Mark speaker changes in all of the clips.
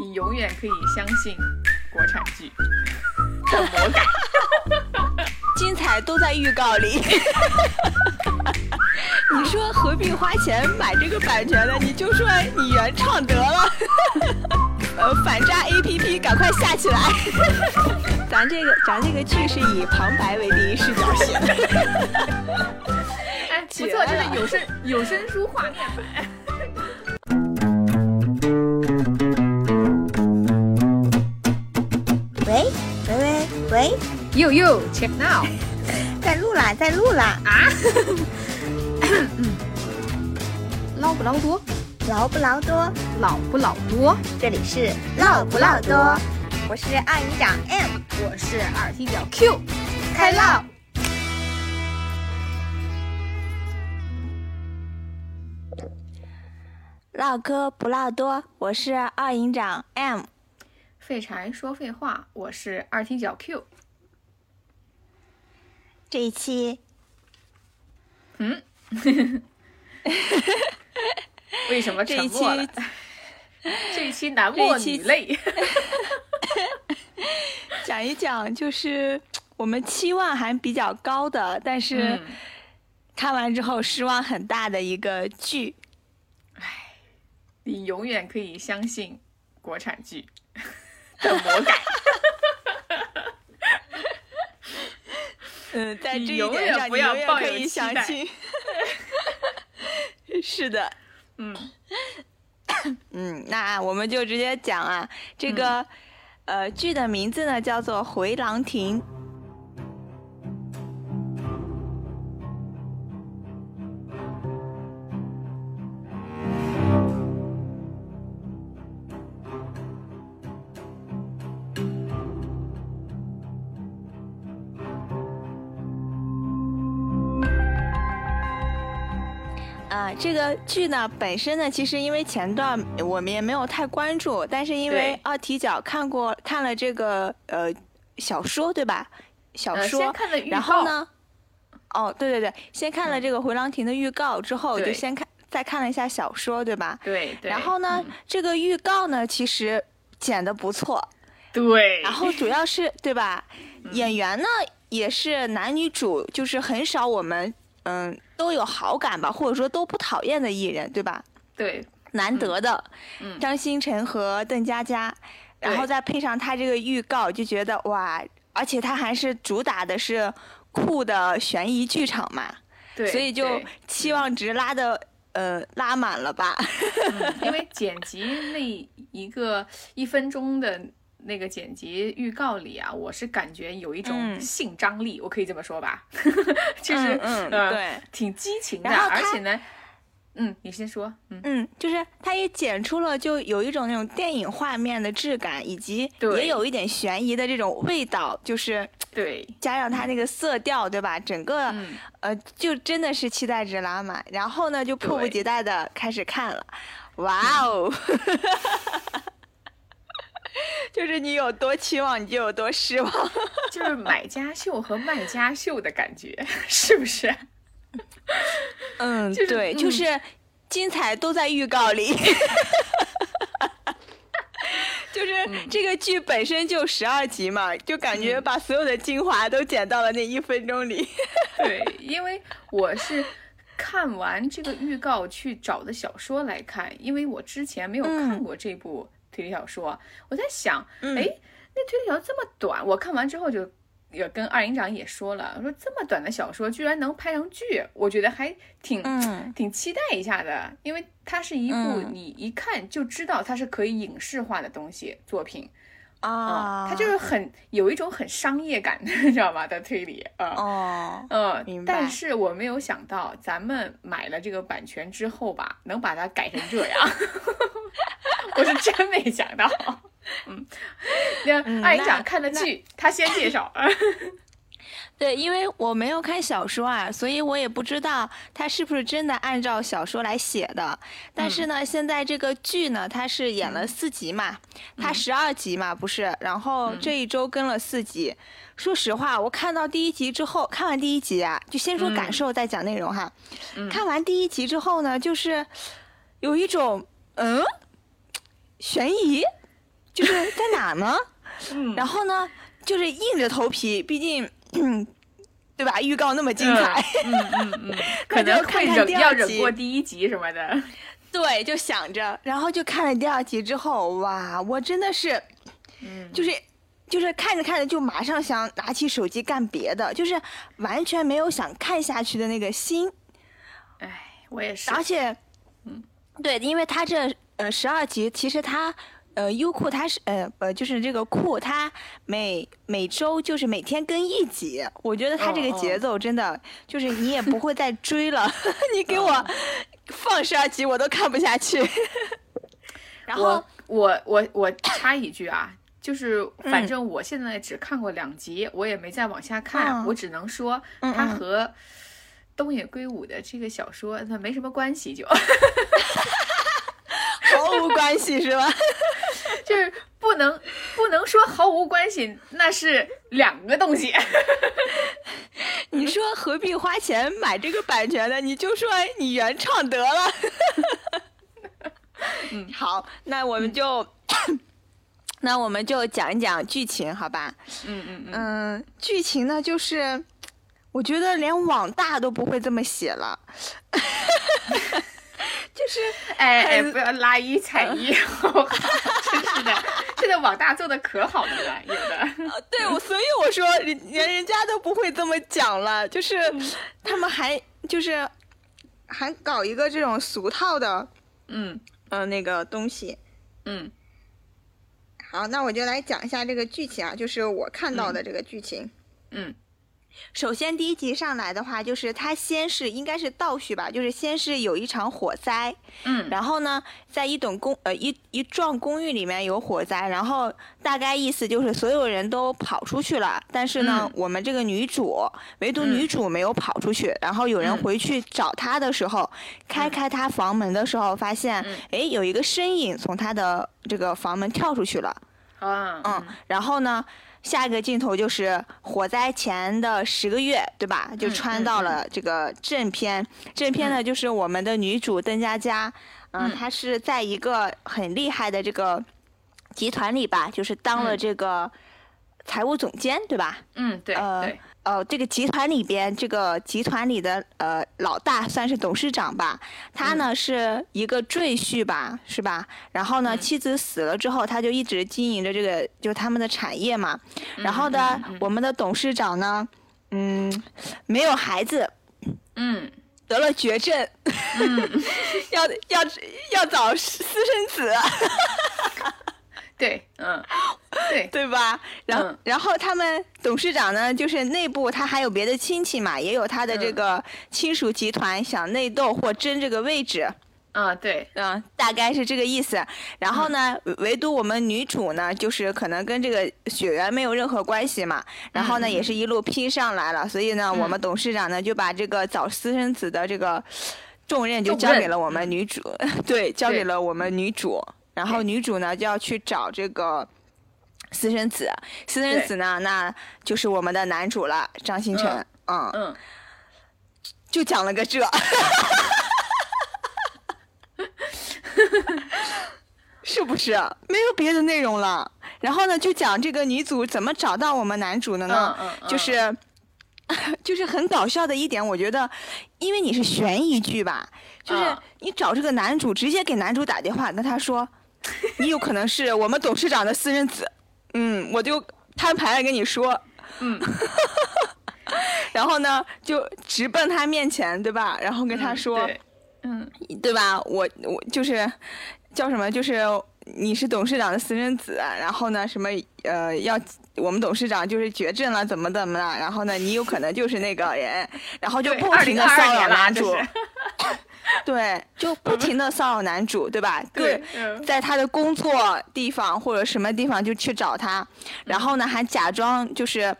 Speaker 1: 你永远可以相信国产剧的魔改，
Speaker 2: 精彩都在预告里。你说何必花钱买这个版权呢？你就说你原创得了。呃，反诈 APP 赶快下起来。咱这个咱这个剧是以旁白为第一视角写的。
Speaker 1: 哎，不错，真的有声有声书画面版。
Speaker 3: 喂，
Speaker 1: 呦呦，check now，
Speaker 3: 在录啦，在录啦
Speaker 1: 啊！捞不捞多？
Speaker 3: 捞不捞多？
Speaker 1: 老不老多？
Speaker 3: 这里是唠不唠多，我是二营长 M，
Speaker 1: 我是二踢脚 Q，
Speaker 3: 开唠。唠嗑不唠多，我是二营长 M。
Speaker 1: 废柴说废话，我是二踢脚 Q。
Speaker 3: 这一期，
Speaker 1: 嗯，为什么沉默了？这一期男默女泪。
Speaker 2: 讲一讲，就是我们期望还比较高的，但是看完之后失望很大的一个剧。
Speaker 1: 唉，你永远可以相信国产剧。的魔改，
Speaker 2: 嗯，在这一点上，
Speaker 1: 你永远
Speaker 2: 可以相信。是的，
Speaker 1: 嗯，
Speaker 2: 嗯，那我们就直接讲啊，这个呃剧的名字呢叫做《回廊亭》。这个剧呢本身呢，其实因为前段我们也没有太关注，但是因为二踢脚看过看了这个呃小说对吧？小说，然后呢，哦对对对，先看了这个回廊亭的预告之后，就先看再看了一下小说对吧？
Speaker 1: 对对。
Speaker 2: 然后呢，这个预告呢其实剪的不错，
Speaker 1: 对。
Speaker 2: 然后主要是对吧？演员呢也是男女主，就是很少我们。嗯，都有好感吧，或者说都不讨厌的艺人，对吧？
Speaker 1: 对，
Speaker 2: 难得的，张新成和邓家佳，然后再配上他这个预告，就觉得哇，而且他还是主打的是酷的悬疑剧场嘛，
Speaker 1: 对，
Speaker 2: 所以就期望值拉的呃拉满了吧？
Speaker 1: 因为剪辑那一个一分钟的。那个剪辑预告里啊，我是感觉有一种性张力，我可以这么说吧，就是
Speaker 2: 嗯对，
Speaker 1: 挺激情的，而且呢，嗯，你先说，
Speaker 2: 嗯。嗯，就是它也剪出了就有一种那种电影画面的质感，以及也有一点悬疑的这种味道，就是
Speaker 1: 对，
Speaker 2: 加上它那个色调，对吧？整个呃，就真的是期待值拉满，然后呢，就迫不及待的开始看了，哇哦！就是你有多期望，你就有多失望，
Speaker 1: 就是买家秀和卖家秀的感觉，是不是？
Speaker 2: 嗯，对，就是精彩都在预告里。就是这个剧本身就十二集嘛，就感觉把所有的精华都剪到了那一分钟里。
Speaker 1: 对，因为我是看完这个预告去找的小说来看，因为我之前没有看过这部。推理小说，我在想，哎，那推理小说这么短，我看完之后就也跟二营长也说了，我说这么短的小说居然能拍成剧，我觉得还挺挺期待一下的，因为它是一部你一看就知道它是可以影视化的东西作品。
Speaker 2: 啊，
Speaker 1: 他就是很有一种很商业感的，你知道吗？的推理啊，
Speaker 2: 哦，
Speaker 1: 嗯，
Speaker 2: 明白。
Speaker 1: 但是我没有想到，咱们买了这个版权之后吧，能把它改成这样，我是真没想到。嗯，那二营长看的剧，他先介绍。
Speaker 2: 对，因为我没有看小说啊，所以我也不知道他是不是真的按照小说来写的。但是呢，现在这个剧呢，它是演了四集嘛，它十二集嘛，不是？然后这一周更了四集。说实话，我看到第一集之后，看完第一集啊，就先说感受，再讲内容哈。看完第一集之后呢，就是有一种嗯，悬疑，就是在哪呢？
Speaker 1: 嗯，
Speaker 2: 然后呢，就是硬着头皮，毕竟，对吧？预告那么精彩，
Speaker 1: 嗯嗯嗯，可能会忍要忍过第一集什么的。
Speaker 2: 对，就想着，然后就看了第二集之后，哇，我真的是，
Speaker 1: 嗯，
Speaker 2: 就是。就是看着看着就马上想拿起手机干别的，就是完全没有想看下去的那个心。
Speaker 1: 哎，我也是。
Speaker 2: 而且，嗯，对，因为他这呃十二集，其实它呃优酷它是呃呃就是这个酷它每每周就是每天更一集，我觉得它这个节奏真的就是你也不会再 追了，你给我放十二集我都看不下去。然后
Speaker 1: 我我我插一句啊。就是，反正我现在只看过两集，我也没再往下看。我只能说，它和东野圭吾的这个小说它没什么关系，就毫
Speaker 2: 无关系是吧？
Speaker 1: 就是不能不能说毫无关系，那是两个东西。
Speaker 2: 你说何必花钱买这个版权呢？你就说你原创得了。嗯，好，那我们就。那我们就讲一讲剧情，好吧？
Speaker 1: 嗯嗯
Speaker 2: 嗯。剧情呢，就是我觉得连网大都不会这么写了，就是
Speaker 1: 哎哎，不要拉一踩一，真是的，现在网大做的可好了，有的。
Speaker 2: 对，所以我说连人家都不会这么讲了，就是他们还就是还搞一个这种俗套的，
Speaker 1: 嗯
Speaker 2: 嗯，那个东西，
Speaker 1: 嗯。
Speaker 2: 好，那我就来讲一下这个剧情啊，就是我看到的这个剧情。
Speaker 1: 嗯，
Speaker 2: 首先第一集上来的话，就是它先是应该是倒叙吧，就是先是有一场火灾。
Speaker 1: 嗯，
Speaker 2: 然后呢，在一栋公呃一一幢公寓里面有火灾，然后大概意思就是所有人都跑出去了，但是呢，我们这个女主唯独女主没有跑出去。然后有人回去找她的时候，开开她房门的时候，发现哎有一个身影从她的这个房门跳出去了。
Speaker 1: 啊，
Speaker 2: 嗯，然后呢，下一个镜头就是火灾前的十个月，对吧？就穿到了这个正片。正片呢，就是我们的女主邓家佳，嗯，她是在一个很厉害的这个集团里吧，就是当了这个财务总监，对吧？
Speaker 1: 嗯，对，对。
Speaker 2: 哦，这个集团里边，这个集团里的呃老大算是董事长吧，他呢是一个赘婿吧，是吧？然后呢，妻子死了之后，他就一直经营着这个，就是他们的产业嘛。然后呢，我们的董事长呢，嗯，没有孩子，
Speaker 1: 嗯，
Speaker 2: 得了绝症，
Speaker 1: 嗯，
Speaker 2: 要要要找私生子。
Speaker 1: 对，嗯，对，
Speaker 2: 对吧？然后，然后他们董事长呢，就是内部他还有别的亲戚嘛，也有他的这个亲属集团想内斗或争这个位置。
Speaker 1: 啊，对，
Speaker 2: 嗯，大概是这个意思。然后呢，唯独我们女主呢，就是可能跟这个血缘没有任何关系嘛。然后呢，也是一路拼上来了。所以呢，我们董事长呢，就把这个找私生子的这个重任就交 给了我们女主，对，交给了我们女主。然后女主呢就要去找这个私生子，私生子呢那就是我们的男主了，张新成，
Speaker 1: 嗯。嗯，
Speaker 2: 就讲了个这，是不是？没有别的内容了。然后呢，就讲这个女主怎么找到我们男主的
Speaker 1: 呢？
Speaker 2: 就是，就是很搞笑的一点，我觉得，因为你是悬疑剧吧，就是你找这个男主，直接给男主打电话，跟他说。你有可能是我们董事长的私生子，嗯，我就摊牌了跟你说，
Speaker 1: 嗯，
Speaker 2: 然后呢，就直奔他面前，对吧？然后跟他说，
Speaker 1: 嗯，
Speaker 2: 对吧？我我就是叫什么？就是你是董事长的私生子，然后呢，什么呃，要我们董事长就是绝症了，怎么怎么了？然后呢，你有可能就是那个人，然后就不停的骚扰男主。对，就不停的骚扰男主，对吧？
Speaker 1: 对，
Speaker 2: 在他的工作地方或者什么地方就去找他，然后呢还假装就是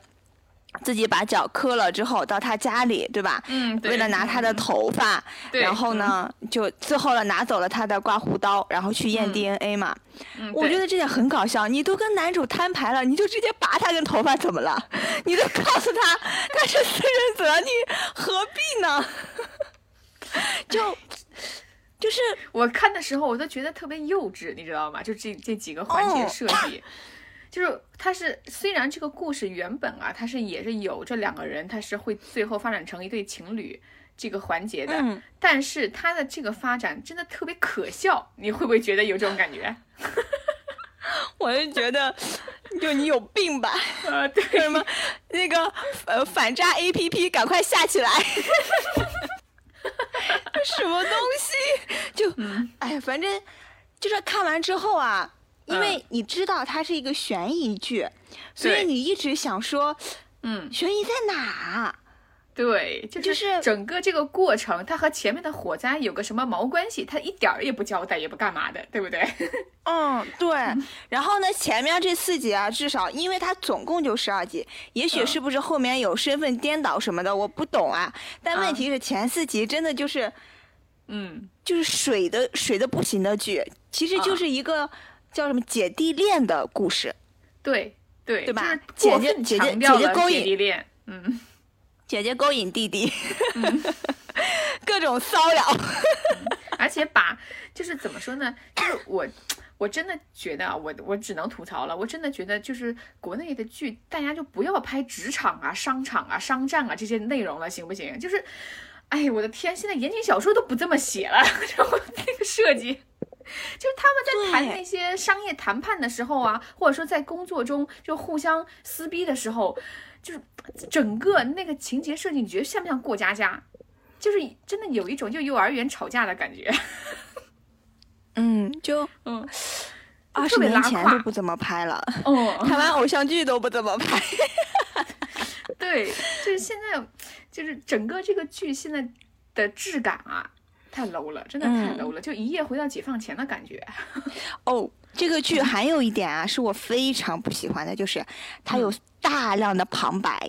Speaker 2: 自己把脚磕了之后到他家里，对吧？
Speaker 1: 嗯，
Speaker 2: 为了拿他的头发，然后呢就最后了拿走了他的刮胡刀，然后去验 DNA 嘛。
Speaker 1: 嗯，
Speaker 2: 我觉得这点很搞笑。你都跟男主摊牌了，你就直接拔他根头发怎么了？你都告诉他他是私人子，你何必呢？就就是
Speaker 1: 我看的时候，我都觉得特别幼稚，你知道吗？就这这几个环节设计，就是它是虽然这个故事原本啊，它是也是有这两个人，他是会最后发展成一对情侣这个环节的，
Speaker 2: 嗯
Speaker 1: 但是他的这个发展真的特别可笑，你会不会觉得有这种感觉？
Speaker 2: 我就觉得，就你有病吧？
Speaker 1: 呃，对，
Speaker 2: 什么那个呃反诈 A P P 赶快下起来！什么东西？就哎，反正就是看完之后啊，因为你知道它是一个悬疑剧，所以你一直想说
Speaker 1: 嗯，
Speaker 2: 悬疑在哪？
Speaker 1: 对，就
Speaker 2: 就是是
Speaker 1: 整个这个过程，它和前面的火灾有个什么毛关系？它一点儿也不交代，也不干嘛的，对不对？
Speaker 2: 嗯，对。然后呢，前面这四集啊，至少因为它总共就十二集，也许
Speaker 1: 嗯
Speaker 2: 是不是后面有身份颠倒什么的，我不懂啊。但问题是前四集真的就是。
Speaker 1: 嗯，
Speaker 2: 就是水的水的不行的剧，其实
Speaker 1: 啊
Speaker 2: 就是一个叫什么姐弟恋的故事。
Speaker 1: 对对
Speaker 2: 对吧姐姐姐姐姐姐勾引
Speaker 1: 姐弟恋，嗯。
Speaker 2: 姐姐勾引弟弟，各种骚扰。
Speaker 1: 而且把就是怎么说呢？就是我我真的觉得啊，我我只能吐槽了。我真的觉得就是国内的剧，大家就不要拍职场啊、商场啊、商战啊这些内容了，行不行？就是，哎，我的天，现在言情小说都不这么写了，然后那个设计。就是他们在谈那些商业谈判的时候啊，或者说在工作中就互相撕逼的时候，就是整个那个情节设计，你觉得像不像过家家？就是真的有一种就幼儿园吵架的感觉。
Speaker 2: 嗯，就
Speaker 1: 嗯，
Speaker 2: 二十年前
Speaker 1: 胯
Speaker 2: 都不怎么拍了，
Speaker 1: 哦，
Speaker 2: 台湾偶像剧都不怎么拍。
Speaker 1: 对，就是现在，就是整个这个剧现在的质感啊，太 low 了，真的太
Speaker 2: 嗯
Speaker 1: low 了，就一夜回到解放前的感觉。
Speaker 2: 哦，这个剧还有一点啊，是我非常不喜欢的，就是它有大量的旁白，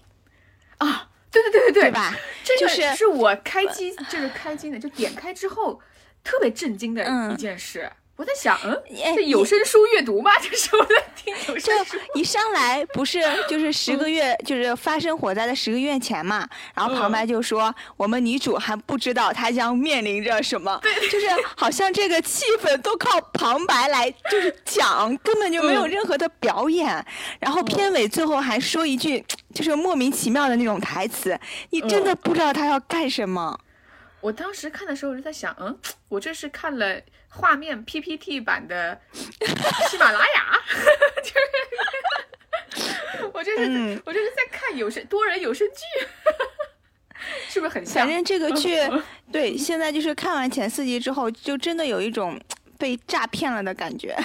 Speaker 1: 啊，对对对对
Speaker 2: 对？吧？
Speaker 1: 这个
Speaker 2: 就是
Speaker 1: 是我开机，就是开机的，就点开之后特别震惊的
Speaker 2: 嗯
Speaker 1: 一件事。我在想，嗯，
Speaker 2: 哎
Speaker 1: 这有声书阅读吗？这是我在听有声书。
Speaker 2: 一上来不是 就是十个月，就是发生火灾的十个月前嘛，然后旁白就说、我们女主还不知道她将面临着什么，就是好像这个气氛都靠旁白来就是讲，根本就没有
Speaker 1: 嗯
Speaker 2: 任何的表演，然后片尾最后还说一句就是莫名其妙的那种台词，你真的不知道他要干什么。
Speaker 1: 我当时看的时候，我就在想，嗯，我这是看了画面 PPT 版的喜马拉雅，就是 我这是、
Speaker 2: 嗯
Speaker 1: 我这是在看有声多人有声剧，是不是很像？
Speaker 2: 反正这个剧，对，现在就是看完前四集之后，就真的有一种被诈骗了的感觉。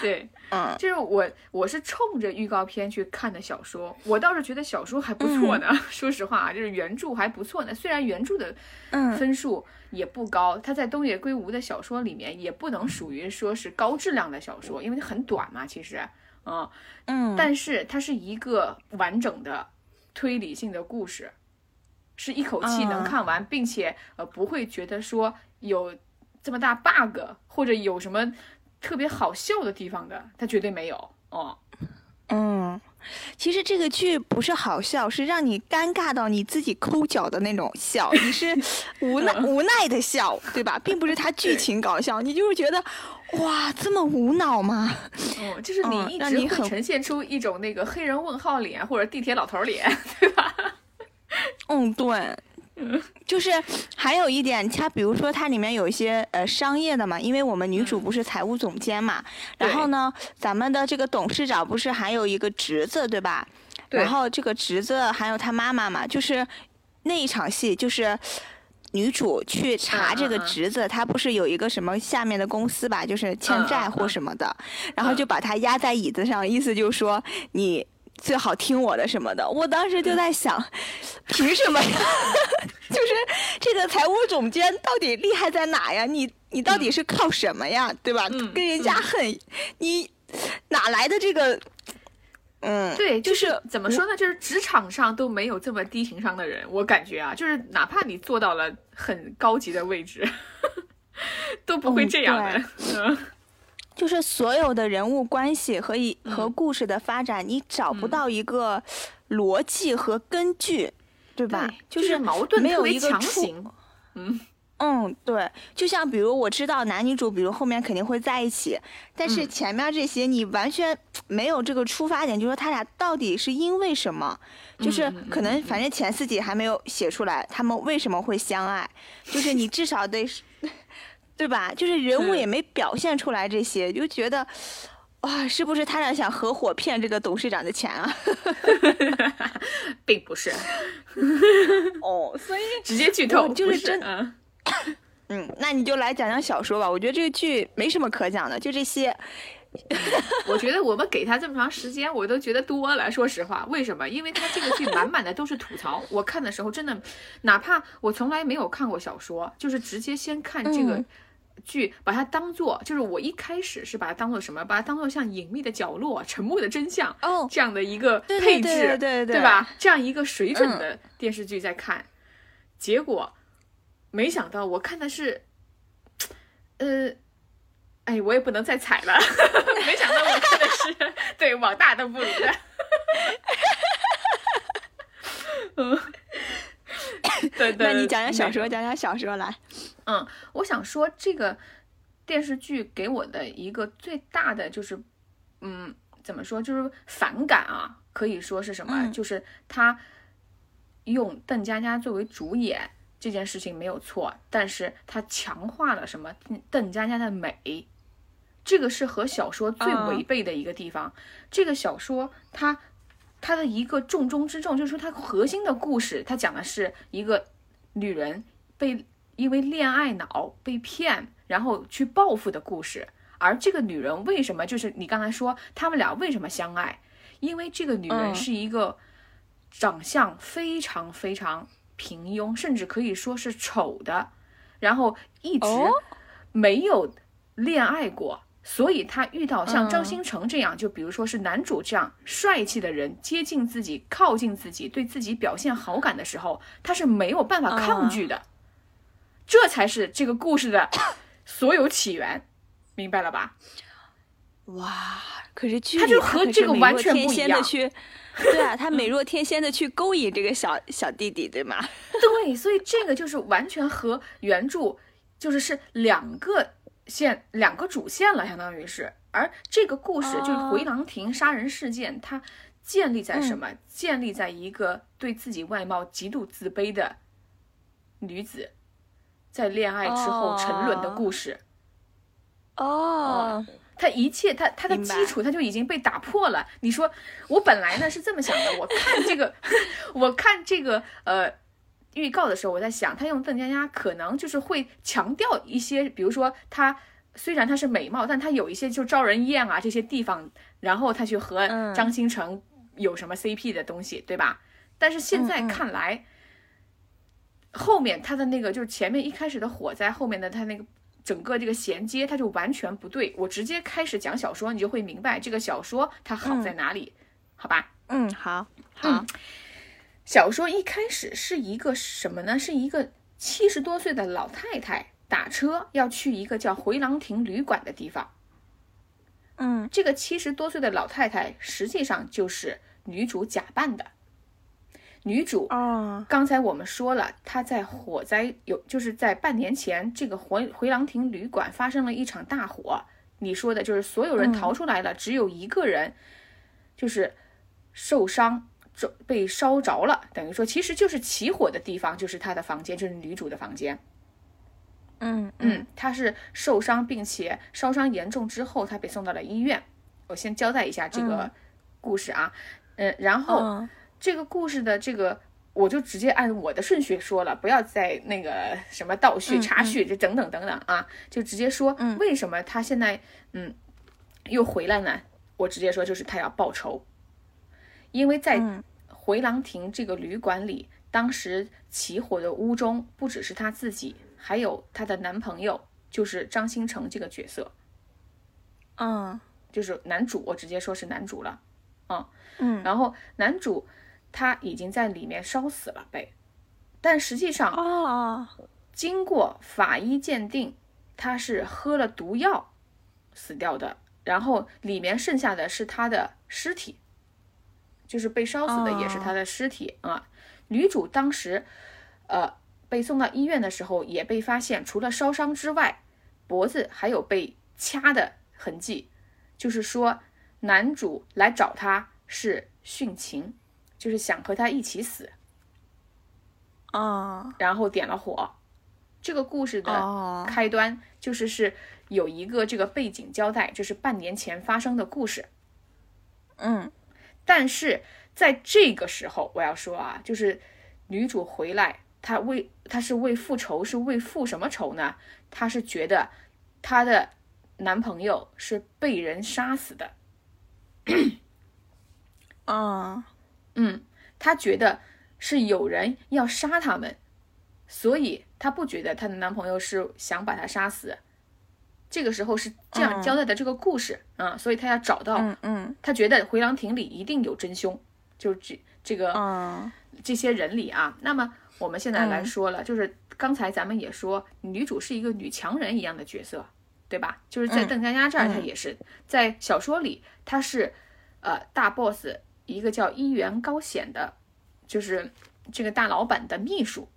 Speaker 1: 对，
Speaker 2: 嗯
Speaker 1: 就是我我是冲着预告片去看的小说，我倒是觉得小说还不错呢。说实话啊，就是原著还不错呢。虽然原著的
Speaker 2: 嗯
Speaker 1: 分数也不高，它在东野圭吾的小说里面也不能属于说是高质量的小说，因为它很短嘛，其实，嗯，
Speaker 2: 嗯，
Speaker 1: 但是它是一个完整的推理性的故事，是一口气能
Speaker 2: 嗯
Speaker 1: 看完，并且呃不会觉得说有这么大 bug 或者有什么特别好笑的地方的，他绝对没有哦。
Speaker 2: 嗯，其实这个剧不是好笑，是让你尴尬到你自己抠脚的那种笑，你是无奈无奈的笑，对吧？并不是他剧情搞笑，你就是觉得哇，这么无脑吗？
Speaker 1: 哦，就是
Speaker 2: 嗯
Speaker 1: 你一直会
Speaker 2: 让你很
Speaker 1: 呈现出一种那个黑人问号脸或者地铁老头脸，对吧？
Speaker 2: 嗯，对。就是还有一点，它比如说它里面有一些呃商业的嘛，因为我们女主不是财务总监嘛，然后呢，咱们的这个董事长不是还有一个侄子对吧？
Speaker 1: 对。
Speaker 2: 然后这个侄子还有他妈妈嘛，就是那一场戏就是。女主去查这个侄子，他不是有一个什么下面的公司吧，就是欠债或什么的，然后就把他压在椅子上，意思就是说你最好听我的什么的。我当时就在想，凭什么呀？就是这个财务总监到底厉害在哪呀？你你到底是靠什么呀？对吧？
Speaker 1: 嗯
Speaker 2: 跟人家很，你哪来的这个？嗯，
Speaker 1: 对，
Speaker 2: 就
Speaker 1: 就是怎么说呢？就是职场上都没有这么低情商的人，我感觉啊，就是哪怕你做到了很高级的位置，都不会
Speaker 2: 嗯
Speaker 1: 这样的。嗯
Speaker 2: 就是所有的人物关系和一和故事的发展，你找不
Speaker 1: 嗯。
Speaker 2: 到一个逻辑和根据，对吧？
Speaker 1: 就是矛盾
Speaker 2: 没有一个出
Speaker 1: 行。嗯，
Speaker 2: 嗯，对，就像比如我知道男女主，比如后面肯定会在一起，但是前面这些你完全没有这个出发点，就说他俩到底是因为什么，就是可能反正前四集还没有写出来他们为什么会相爱，就是你至少得，对吧？就是人物也没表现出来这些，就觉得哇，是不是他俩想合伙骗这个董事长的钱啊？
Speaker 1: 并不是，
Speaker 2: 哦，所以
Speaker 1: 直接剧透
Speaker 2: 就是真。
Speaker 1: 嗯
Speaker 2: 嗯，那你就来讲讲小说吧。我觉得这个剧没什么可讲的，就这些。
Speaker 1: 我觉得我们给他这么长时间，我都觉得多了。说实话，为什么？因为他这个剧满满的都是吐槽。我看的时候真的，哪怕我从来没有看过小说，就是直接先看这个剧，把它当做就是我一开始是把它当做什么？把它当做像《隐秘的角落》《沉默的真相》
Speaker 2: 哦
Speaker 1: 这样的一个配置，
Speaker 2: 对对
Speaker 1: 对吧？这样一个水准的电视剧在看，结果。没想到我看的是，呃，哎，我也不能再踩了。没想到我看的是对网大的不如的。嗯，对对。
Speaker 2: 那你讲讲小说，讲讲小说来。
Speaker 1: 嗯，我想说这个电视剧给我的一个最大的就是，嗯，怎么说，就是反感啊，可以说是什么？就是他用邓家佳作为主演。这件事情没有错，但是它强化了什么？邓家佳的美，这个是和小说最违背的一个地方。这个小说它它的一个重中之重，就是说它核心的故事，它讲的是一个女人被因为恋爱脑被骗，然后去报复的故事。而这个女人为什么就是你刚才说他们俩为什么相爱？因为这个女人是一个长相非常非常。平庸，甚至可以说是丑的，然后一直没有恋爱过，所以他遇到像张新成这样，就比如说是男主这样帅气的人接近自己、靠近自己、对自己表现好感的时候，他是没有办法抗拒的。这才是这个故事的 所有起源，明白了吧？
Speaker 2: 哇，可是剧
Speaker 1: 他就和这个完全不一样。
Speaker 2: 对啊，他美若天仙的去勾引这个小小弟弟，对吗？
Speaker 1: 对，所以这个就是完全和原著就是是两个线、两个主线了，相当于是。而这个故事就是回廊亭杀人事件，它建立在什么？建立在一个对自己外貌极度自卑的女子在恋爱之后沉沦的故事。
Speaker 2: 哦。
Speaker 1: 他一切，他他的基础他就已经被打破了。你说，我本来呢是这么想的，我看这个，我看这个呃预告的时候，我在想，他用邓家佳可能就是会强调一些，比如说他虽然他是美貌，但他有一些就招人厌啊这些地方，然后他去和张新成有什么 CP 的东西，对吧？但是现在看来，后面他的那个就是前面一开始的火灾，后面的他那个。整个这个衔接，它就完全不对。我直接开始讲小说，你就会明白这个小说它好在哪里，好吧？
Speaker 2: 嗯，好，好。
Speaker 1: 小说一开始是一个什么呢？是一个七十多岁的老太太打车要去一个叫回廊亭旅馆的地方。
Speaker 2: 嗯，
Speaker 1: 这个七十多岁的老太太实际上就是女主假扮的。女主
Speaker 2: 啊，
Speaker 1: 刚才我们说了，她在火灾有，就是在半年前，这个回回廊亭旅馆发生了一场大火。你说的就是所有人逃出来了，只有一个人就是受伤，着被烧着了。等于说，其实就是起火的地方，就是她的房间，就是女主的房间。
Speaker 2: 嗯
Speaker 1: 嗯，她是受伤，并且烧伤严重之后，她被送到了医院。我先交代一下这个故事啊，嗯，然后。这个故事的这个，我就直接按我的顺序说了，不要再那个什么倒叙、插叙，这等等等等啊，就直接说为什么他现在嗯又回来呢？我直接说就是他要报仇，因为在回廊亭这个旅馆里，当时起火的屋中不只是他自己，还有她的男朋友，就是张新成这个角色，
Speaker 2: 嗯，
Speaker 1: 就是男主，我直接说是男主了，
Speaker 2: 嗯嗯，
Speaker 1: 然后男主。他已经在里面烧死了被，但实际上
Speaker 2: 啊，
Speaker 1: 经过法医鉴定，他是喝了毒药死掉的。然后里面剩下的是他的尸体，就是被烧死的也是他的尸体啊。女主当时，呃，被送到医院的时候，也被发现除了烧伤之外，脖子还有被掐的痕迹，就是说男主来找她是殉情，就是想和他一起死，
Speaker 2: 啊
Speaker 1: 然后点了火。这个故事的
Speaker 2: 哦
Speaker 1: 开端就是是有一个这个背景交代，就是半年前发生的故事。
Speaker 2: 嗯
Speaker 1: 但是在这个时候，我要说啊，就是女主回来，她为她是为复仇，是为复什么仇呢？她是觉得她的男朋友是被人杀死的，
Speaker 2: 啊
Speaker 1: 嗯，她觉得是有人要杀他们，所以她不觉得她的男朋友是想把她杀死。这个时候是这样
Speaker 2: 嗯
Speaker 1: 交代的这个故事啊、所以她要找到，
Speaker 2: 嗯嗯。
Speaker 1: 她觉得回廊亭里一定有真凶，就是这这个。
Speaker 2: 嗯
Speaker 1: 这些人里啊，那么我们现在来说了，就是刚才咱们也说，女主是一个女强人一样的角色，对吧？就是在
Speaker 2: 嗯。
Speaker 1: 邓家佳这儿，
Speaker 2: 嗯。
Speaker 1: 她也是。在小说里，她是呃大 boss 一个叫一元高显的，就是这个大老板的秘书。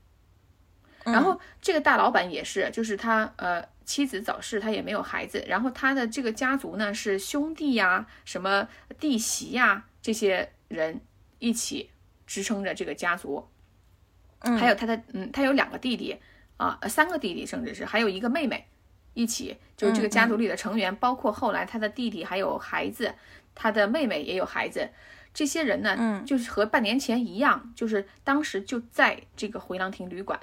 Speaker 1: 然后这个大老板也是，就是他呃妻子早逝，他也没有孩子。然后他的这个家族呢是兄弟呀、什么弟媳呀这些人一起支撑着这个家族。还有他的嗯，他有两个弟弟啊、呃三个弟弟，甚至是还有一个妹妹，一起就是这个家族里的成员，包括后来他的弟弟还有孩子，他的妹妹也有孩子。这些人呢，
Speaker 2: 嗯。
Speaker 1: 就是和半年前一样，就是当时就在这个回廊亭旅馆，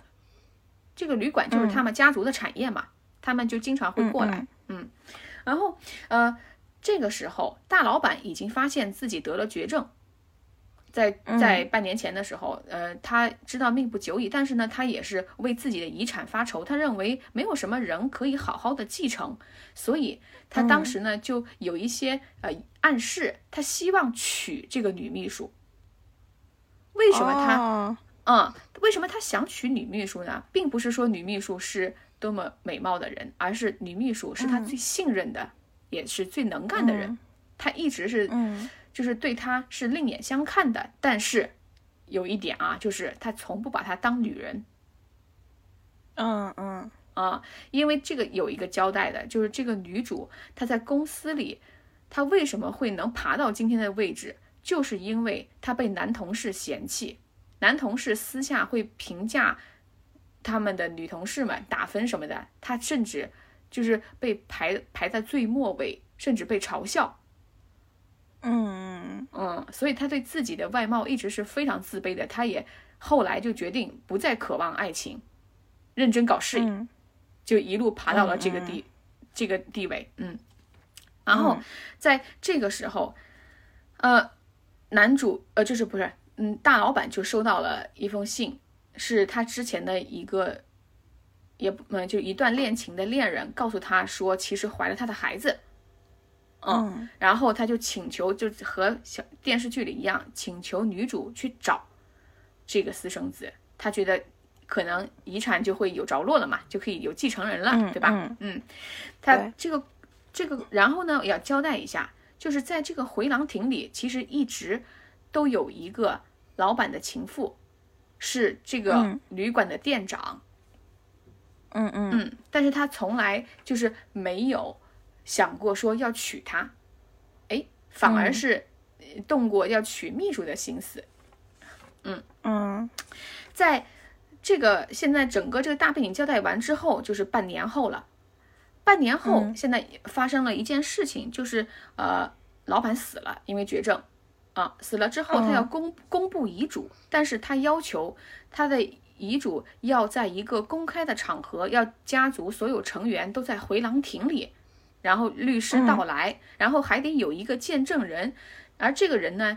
Speaker 1: 这个旅馆就是他们家族的产业嘛，他们就经常会过来，嗯。然后呃，这个时候大老板已经发现自己得了绝症，在在半年前的时候，呃，他知道命不久矣，但是呢，他也是为自己的遗产发愁，他认为没有什么人可以好好的继承，所以他当时呢就有一些呃暗示，他希望娶这个女秘书。为什么他？
Speaker 2: 哦
Speaker 1: 嗯，为什么他想娶女秘书呢？并不是说女秘书是多么美貌的人，而是女秘书是他最信任的，也是最能干的人。他一直是，
Speaker 2: 嗯
Speaker 1: 就是对他是另眼相看的。但是有一点啊，就是他从不把她当女人
Speaker 2: 嗯嗯
Speaker 1: 啊，因为这个有一个交代的，就是这个女主她在公司里，她为什么会能爬到今天的位置，就是因为她被男同事嫌弃，男同事私下会评价他们的女同事们打分什么的，她甚至就是被排排在最末位，甚至被嘲笑。
Speaker 2: 嗯
Speaker 1: 嗯，所以他对自己的外貌一直是非常自卑的。他也后来就决定不再渴望爱情，认真搞事业。
Speaker 2: 嗯
Speaker 1: 就一路爬到了这个地、这个地位，嗯，然后在这个时候，呃，男主呃就是不是，嗯，大老板就收到了一封信，是他之前的一个，也不嗯就一段恋情的恋人告诉他说，其实怀了他的孩子，
Speaker 2: 嗯
Speaker 1: 然后他就请求，就和小电视剧里一样，请求女主去找这个私生子。他觉得可能遗产就会有着落了嘛，就可以有继承人了，
Speaker 2: 嗯
Speaker 1: 对吧？
Speaker 2: 嗯
Speaker 1: 嗯，他这个这个，然后呢，要交代一下，就是在这个回廊亭里，其实一直都有一个老板的情妇，是这个
Speaker 2: 嗯
Speaker 1: 旅馆的店长。
Speaker 2: 嗯嗯
Speaker 1: 嗯，但是他从来就是没有想过说要娶她，哎，反而
Speaker 2: 嗯
Speaker 1: 是呃动过要娶秘书的心思。
Speaker 2: 嗯。嗯。
Speaker 1: 在这个现在整个这个大背景交代完之后，就是半年后了。半年后，
Speaker 2: 嗯。
Speaker 1: 现在发生了一件事情，就是呃，老板死了，因为绝症。啊，死了之后他要
Speaker 2: 嗯
Speaker 1: 公、公布遗嘱，但是他要求他的遗嘱要在一个公开的场合，要家族所有成员都在回廊亭里，然后律师到来，然后还得有一个见证人，而这个人呢，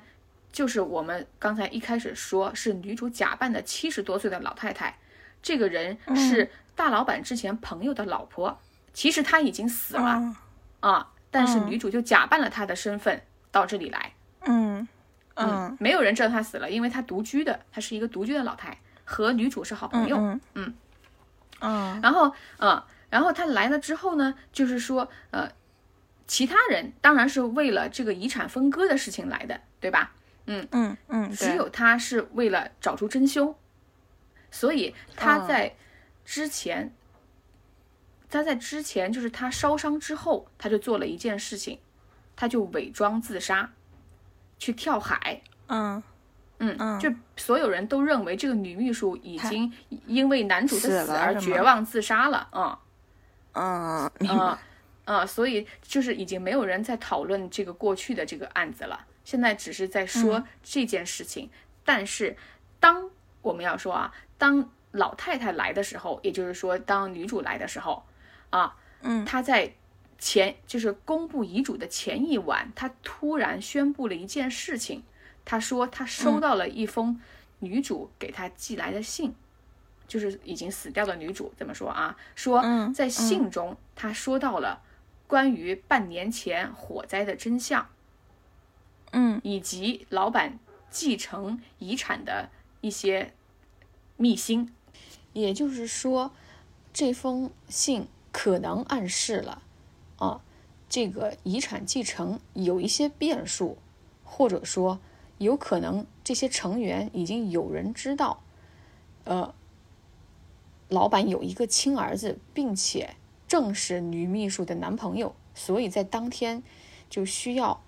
Speaker 1: 就是我们刚才一开始说是女主假扮的七十多岁的老太太，这个人是大老板之前朋友的老婆，其实她已经死了、
Speaker 2: 嗯
Speaker 1: 啊，但是
Speaker 2: 嗯。
Speaker 1: 女主就假扮了她的身份到这里来，
Speaker 2: 嗯。嗯
Speaker 1: 没有人知道她死了，因为她独居的，她是一个独居的老太，和女主是好朋友，
Speaker 2: 嗯。
Speaker 1: 嗯。
Speaker 2: 嗯
Speaker 1: 然后，嗯，然后他来了之后呢，就是说，呃，其他人当然是为了这个遗产分割的事情来的，对吧？
Speaker 2: 嗯嗯嗯，
Speaker 1: 只有他是为了找出真凶。所以他在之前，他在之前就是他烧伤之后，他就做了一件事情，他就伪装自杀，去跳海。
Speaker 2: 嗯
Speaker 1: 嗯
Speaker 2: 嗯
Speaker 1: 就所有人都认为这个女秘书已经因为男主的
Speaker 2: 死
Speaker 1: 死而绝望自杀了。嗯。
Speaker 2: 嗯，明白
Speaker 1: 嗯，嗯，所以就是已经没有人在讨论这个过去的这个案子了，现在只是在说这件事情。但是，当我们要说啊，当老太太来的时候，也就是说，当女主来的时候，啊，
Speaker 2: 嗯
Speaker 1: 她在前就是公布遗嘱的前一晚，她突然宣布了一件事情，她说她收到了一封女主给她寄来的信。就是已经死掉的女主怎么说啊，说
Speaker 2: 嗯
Speaker 1: 在信中她说到了关于半年前火灾的真相，
Speaker 2: 嗯。
Speaker 1: 以及老板继承遗产的一些秘辛。也就是说，这封信可能暗示了啊，这个遗产继承有一些变数，或者说有可能这些成员已经有人知道，呃，老板有一个亲儿子，并且正是女秘书的男朋友，所以在当天就需要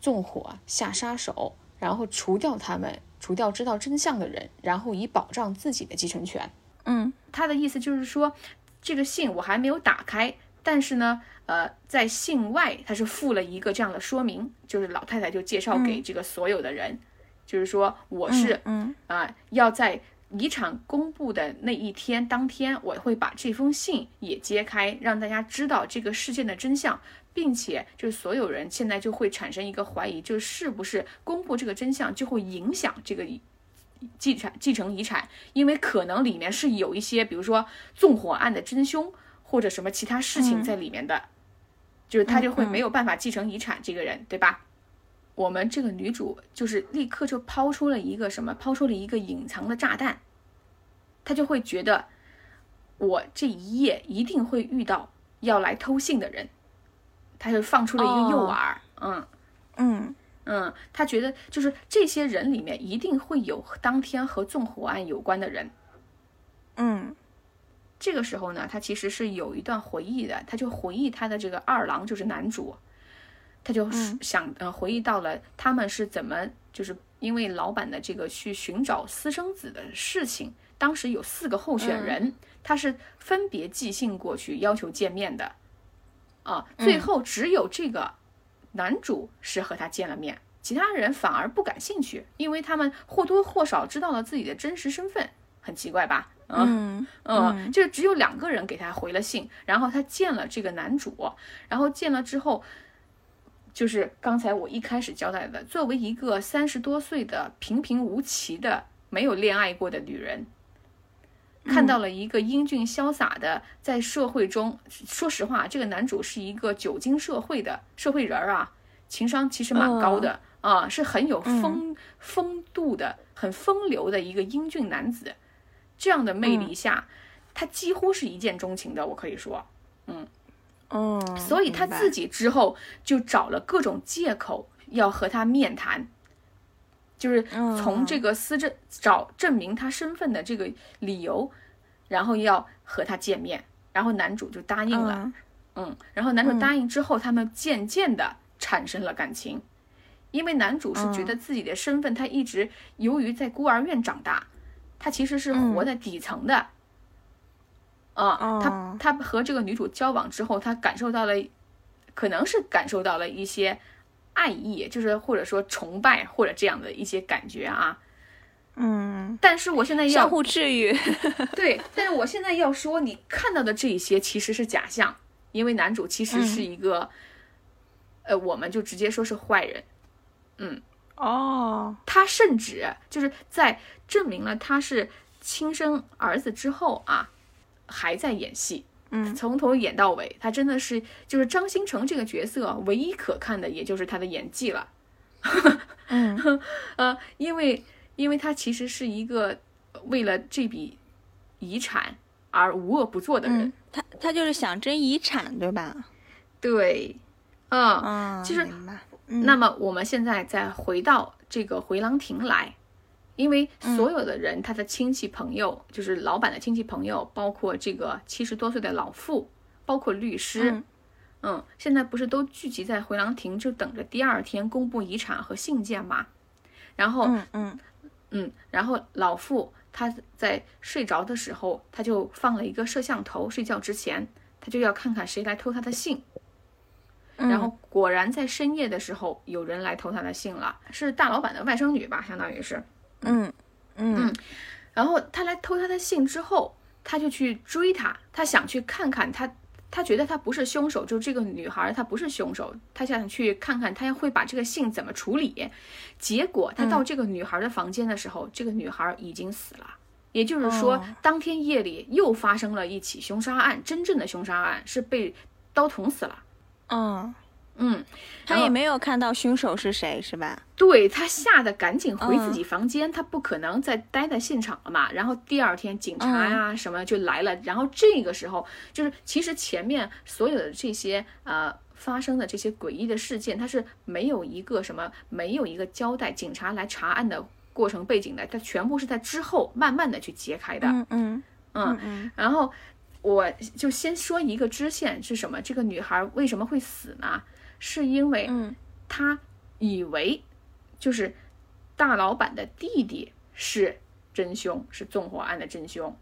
Speaker 1: 纵火下杀手，然后除掉他们，除掉知道真相的人，然后以保障自己的继承权。
Speaker 2: 嗯
Speaker 1: 他的意思就是说，这个信我还没有打开，但是呢，呃，在信外他是附了一个这样的说明，就是老太太就介绍给这个所有的人，就是说我是
Speaker 2: 嗯
Speaker 1: 啊、要在遗产公布的那一天当天，我会把这封信也揭开，让大家知道这个事件的真相，并且就是所有人现在就会产生一个怀疑，就是不是公布这个真相就会影响这个遗继产继承遗产，因为可能里面是有一些，比如说纵火案的真凶或者什么其他事情在里面的，就是他就会没有办法继承遗产，这个人对吧？我们这个女主就是立刻就抛出了一个什么，抛出了一个隐藏的炸弹，她就会觉得我这一夜一定会遇到要来偷信的人，她就放出了一个诱饵，嗯。
Speaker 2: 嗯
Speaker 1: 嗯，他觉得就是这些人里面一定会有当天和纵火案有关的人。
Speaker 2: 嗯
Speaker 1: 这个时候呢，他其实是有一段回忆的，他就回忆他的这个二郎就是男主，他就想呃回忆到了他们是怎么就是因为老板的这个去寻找私生子的事情，当时有四个候选人，他是分别寄信过去要求见面的，啊，最后只有这个男主是和他见了面，其他人反而不感兴趣，因为他们或多或少知道了自己的真实身份，很奇怪吧？
Speaker 2: 嗯
Speaker 1: 嗯，就只有两个人给他回了信，然后他见了这个男主，然后见了之后，就是刚才我一开始交代的，作为一个三十多岁的平平无奇的没有恋爱过的女人，看到了一个英俊潇洒的在社会中，说实话，这个男主是一个久经社会的社会人儿啊，情商其实蛮高的、啊，是很有风、风度的、很风流的一个英俊男子。这样的魅力下，他几乎是一见钟情的，我可以说。
Speaker 2: 嗯，
Speaker 1: 所以他自己之后就找了各种借口要和他面谈，就是从这个私证找证明他身份的这个理由，然后要和他见面，然后男主就答应了。
Speaker 2: 嗯。
Speaker 1: 嗯，然后男主答应之后，他们渐渐的产生了感情，因为男主是觉得自己的身份，他一直由于在孤儿院长大，他其实是活在底层的。啊、他
Speaker 2: 哦
Speaker 1: 他和这个女主交往之后，他感受到了，可能是感受到了一些爱意，就是或者说崇拜或者这样的一些感觉啊。
Speaker 2: 嗯，
Speaker 1: 但是我现在要
Speaker 2: 相互治愈。
Speaker 1: 对，但是我现在要说，你看到的这一些其实是假象，因为男主其实是一个，呃，我们就直接说是坏人。
Speaker 2: 嗯哦，
Speaker 1: 他甚至就是在证明了他是亲生儿子之后啊，还在演戏。
Speaker 2: 嗯，
Speaker 1: 从头演到尾，他真的是就是张新成这个角色唯一可看的，也就是他的演技了。
Speaker 2: 嗯
Speaker 1: 呃，因为因为他其实是一个为了这笔遗产而无恶不作的人。
Speaker 2: 嗯，他他就是想争遗产，对吧？
Speaker 1: 对，嗯，
Speaker 2: 嗯，
Speaker 1: 其实。
Speaker 2: 嗯
Speaker 1: 那么我们现在再回到这个回廊亭来，因为所有的人，他的亲戚朋友，就是老板的亲戚朋友，包括这个七十多岁的老妇，包括律师，嗯，现在不是都聚集在回廊亭，就等着第二天公布遗产和信件嘛？然后，
Speaker 2: 嗯嗯
Speaker 1: 嗯，然后老妇她在睡着的时候，她就放了一个摄像头，睡觉之前，她就要看看谁来偷她的信。然后果然在深夜的时候，有人来偷她的信了，是大老板的外甥女吧，相当于是。
Speaker 2: 嗯嗯，
Speaker 1: 然后他来偷他的信之后，他就去追他，他想去看看他，他觉得他不是凶手，就这个女孩她不是凶手，他想去看看他会把这个信怎么处理。结果他到这个女孩的房间的时候，这个女孩已经死了，也就是说，当天夜里又发生了一起凶杀案，真正的凶杀案是被刀捅死了。
Speaker 2: 嗯。
Speaker 1: 嗯，
Speaker 2: 他也没有看到凶手是谁，是吧？
Speaker 1: 对他吓得赶紧回自己房间，他不可能再待在现场了嘛。然后第二天警察呀什么就来了，然后这个时候就是其实前面所有的这些呃发生的这些诡异的事件，他是没有一个什么没有一个交代警察来查案的过程背景的，他全部是在之后慢慢的去揭开的。
Speaker 2: 嗯嗯
Speaker 1: 嗯嗯，然后我就先说一个支线是什么，这个女孩为什么会死呢？是因为，他以为就是大老板的弟弟是真凶，是纵火案的真凶。